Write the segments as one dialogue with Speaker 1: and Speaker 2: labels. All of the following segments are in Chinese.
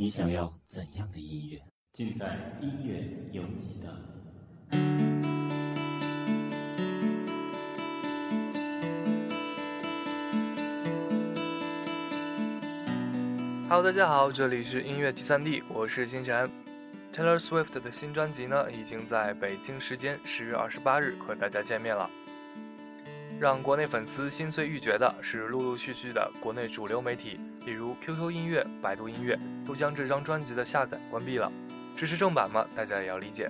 Speaker 1: 你想要怎样的音乐？尽在音乐有你的。
Speaker 2: Hello，大家好，这里是音乐集散地，我是星辰。Taylor Swift 的新专辑呢，已经在北京时间十月二十八日和大家见面了。让国内粉丝心碎欲绝的是，陆陆续续的国内主流媒体，比如 QQ 音乐、百度音乐，都将这张专辑的下载关闭了。支持正版嘛，大家也要理解。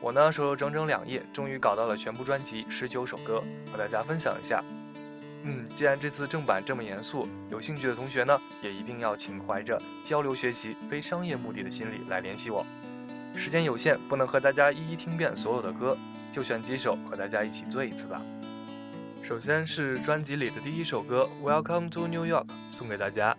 Speaker 2: 我呢，守了整整两夜，终于搞到了全部专辑十九首歌，和大家分享一下。嗯，既然这次正版这么严肃，有兴趣的同学呢，也一定要请怀着交流学习、非商业目的的心理来联系我。时间有限，不能和大家一一听遍所有的歌，就选几首和大家一起醉一次吧。首先是专辑里的第一首歌《Welcome to New York》，送给大家。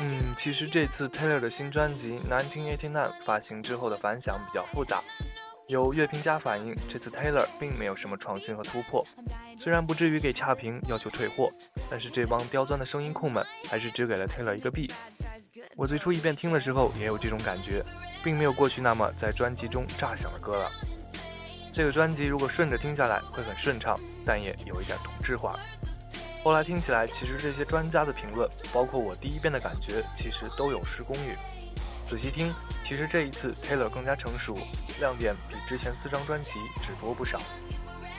Speaker 2: 嗯，其实这次 Taylor 的新专辑《1989》发行之后的反响比较复杂。
Speaker 3: 有乐评家反映，这次 Taylor 并没有什么创新和突破，虽然不至于给差评要求退货，但是这帮刁钻的声音控们还是只给了 Taylor 一个 B。我最初一遍听的时候也有这种感觉，并没有过去那么在专辑中炸响的歌了。这个专辑如果顺着听下来会很顺畅，但也有一点同质化。后来听起来，其实这些专家的评论，包括我第一遍的感觉，其实都有失公允。仔细听，其实这一次 Taylor 更加成熟，亮点比之前四张专辑只多不少。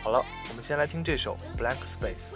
Speaker 3: 好了，我们先来听这首《Blank Space》。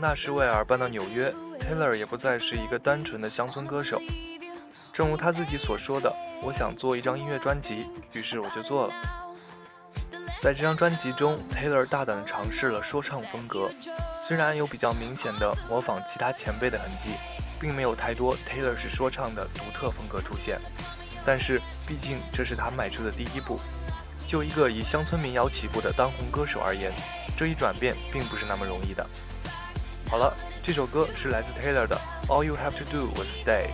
Speaker 2: 纳什维尔搬到纽约，Taylor 也不再是一个单纯的乡村歌手。正如他自己所说的：“我想做一张音乐专辑，于是我就做了。”在这张专辑中，Taylor 大胆地尝试了说唱风格，虽然有比较明显的模仿其他前辈的痕迹，并没有太多 Taylor 是说唱的独特风格出现。但是，毕竟这是他迈出的第一步。就一个以乡村民谣起步的当红歌手而言，这一转变并不是那么容易的。好了，这首歌是来自 Taylor 的《All You Have to Do Was Stay》。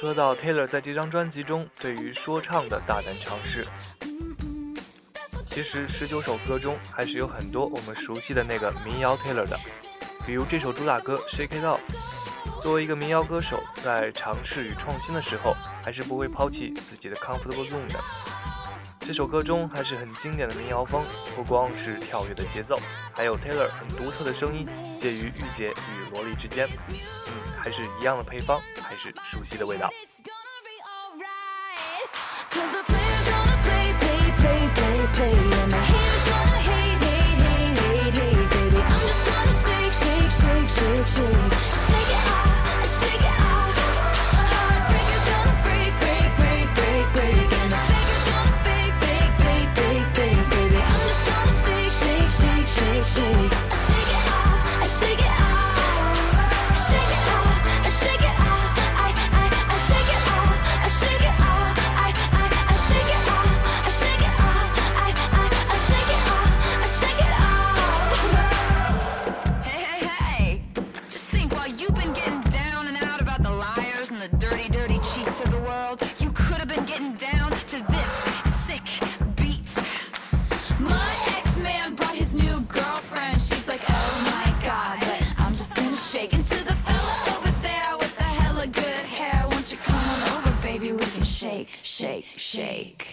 Speaker 3: 说到 Taylor 在这张专辑中对于说唱的大胆尝试，其实十九首歌中还是有很多我们熟悉的那个民谣 Taylor 的，比如这首主打歌《Shake It Off》。作为一个民谣歌手，在尝试与创新的时候，还是不会抛弃自己的 comfortable zone 的。这首歌中还是很经典的民谣风，不光是跳跃的节奏，还有 Taylor 很独特的声音，介于御姐与萝莉之间。嗯，还是一样的配方，还是熟悉的味道。
Speaker 2: heaven can't help me now. Nothing shake, shake.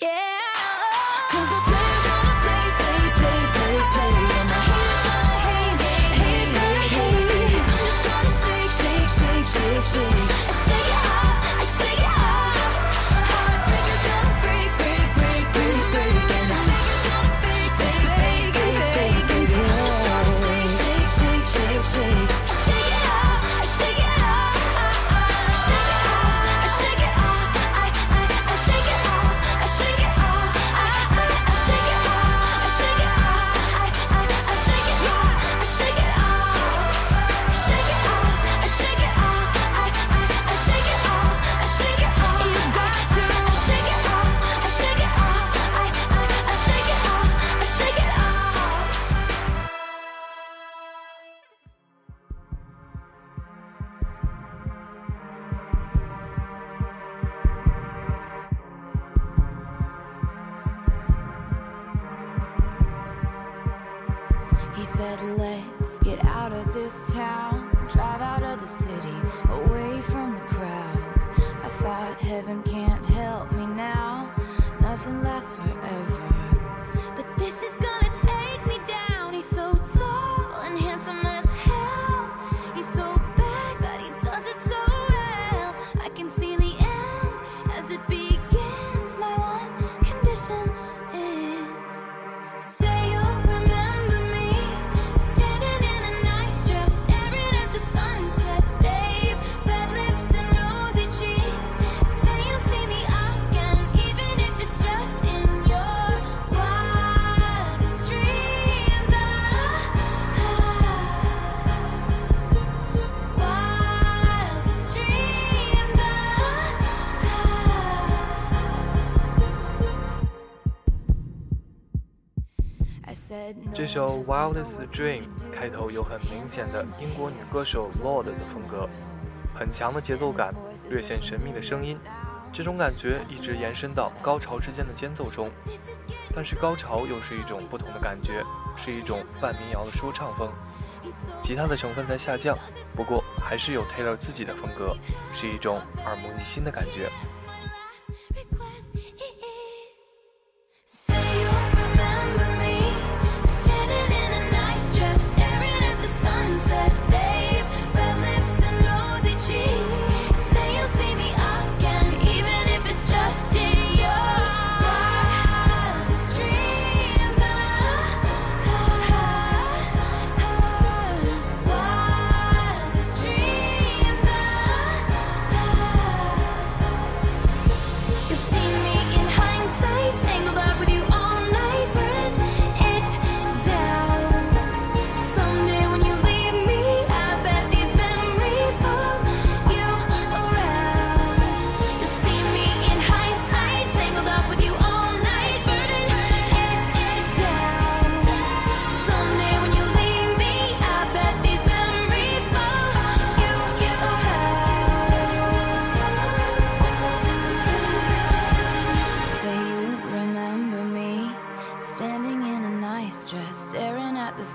Speaker 2: Yeah. 这首《Wildest Dream》开头有很明显的英国女歌手 Lord 的风格，很强的节奏感，略显神秘的声音，这种感觉一直延伸到高潮之间的间奏中。但是高潮又是一种不同的感觉，是一种半民谣的说唱风，吉他的成分在下降，不过还是有 Taylor 自己的风格，是一种耳目一新的感觉。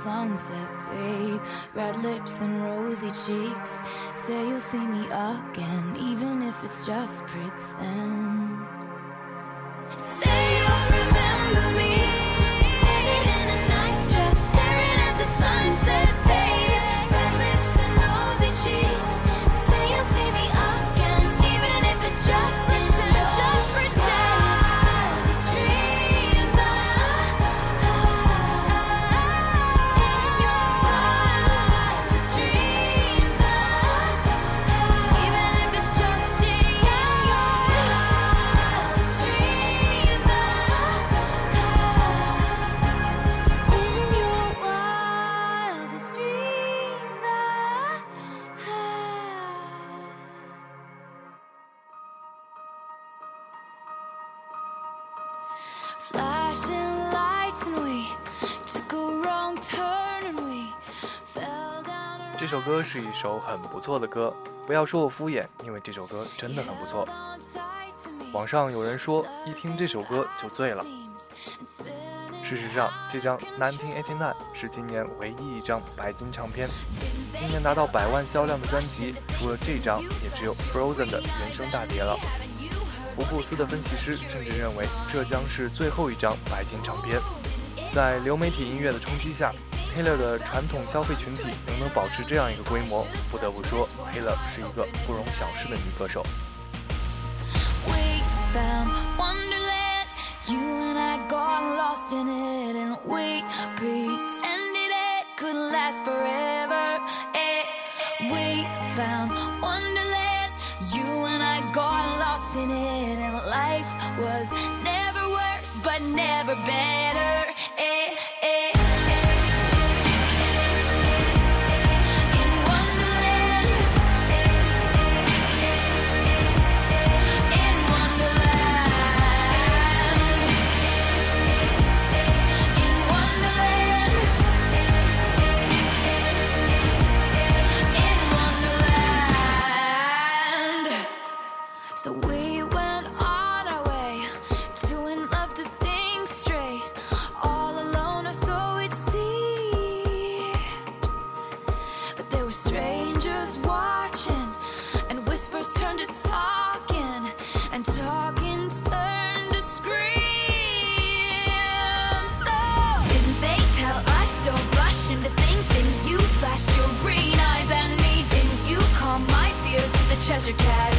Speaker 4: sunset, babe.
Speaker 2: Red lips and rosy cheeks. Say you'll see me again, even if it's just pretend. 歌是一首很不错的歌，不要说我敷衍，因为这首歌真的很不错。网上有人说一听这首歌就醉了。事实上，这张《Nineteen Eighty Nine》是今年唯一一张白金唱片，今年达到百万销量的专辑，除了这张，也只有《Frozen》的原声大碟了。福布斯的分析师甚至认为，这将是最后一张白金唱片。在流媒体音乐的冲击下，Taylor 的传统消费群体仍能保持这样一个规模，不得不说，Taylor 是一个不容小视的女歌手。
Speaker 4: never been. your
Speaker 3: cat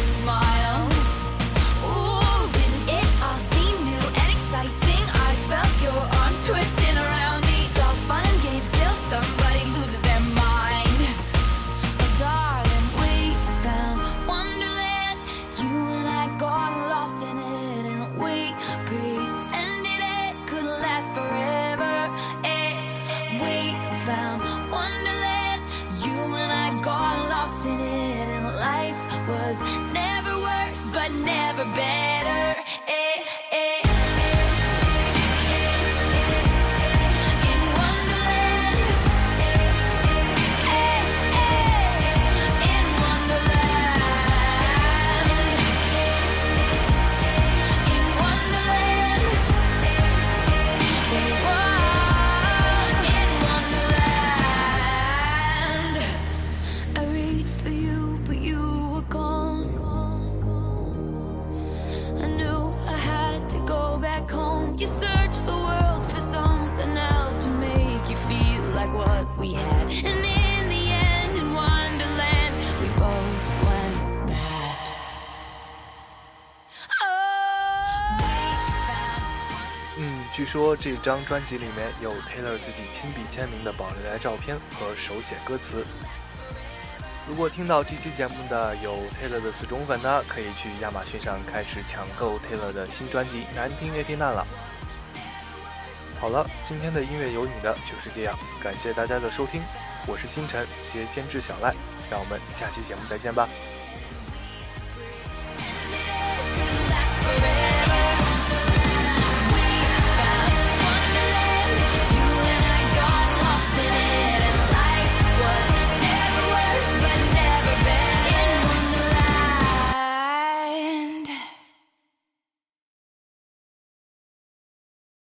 Speaker 3: 这张专辑里面有 Taylor 自己亲笔签名的宝丽来照片和手写歌词。如果听到这期节目的有 Taylor 的死忠粉呢，可以去亚马逊上开始抢购 Taylor 的新专辑《难听也挺难》了。好了，今天的音乐有你的就是这样，感谢大家的收听，我是星辰，携监制小赖，让我们下期节目再见吧。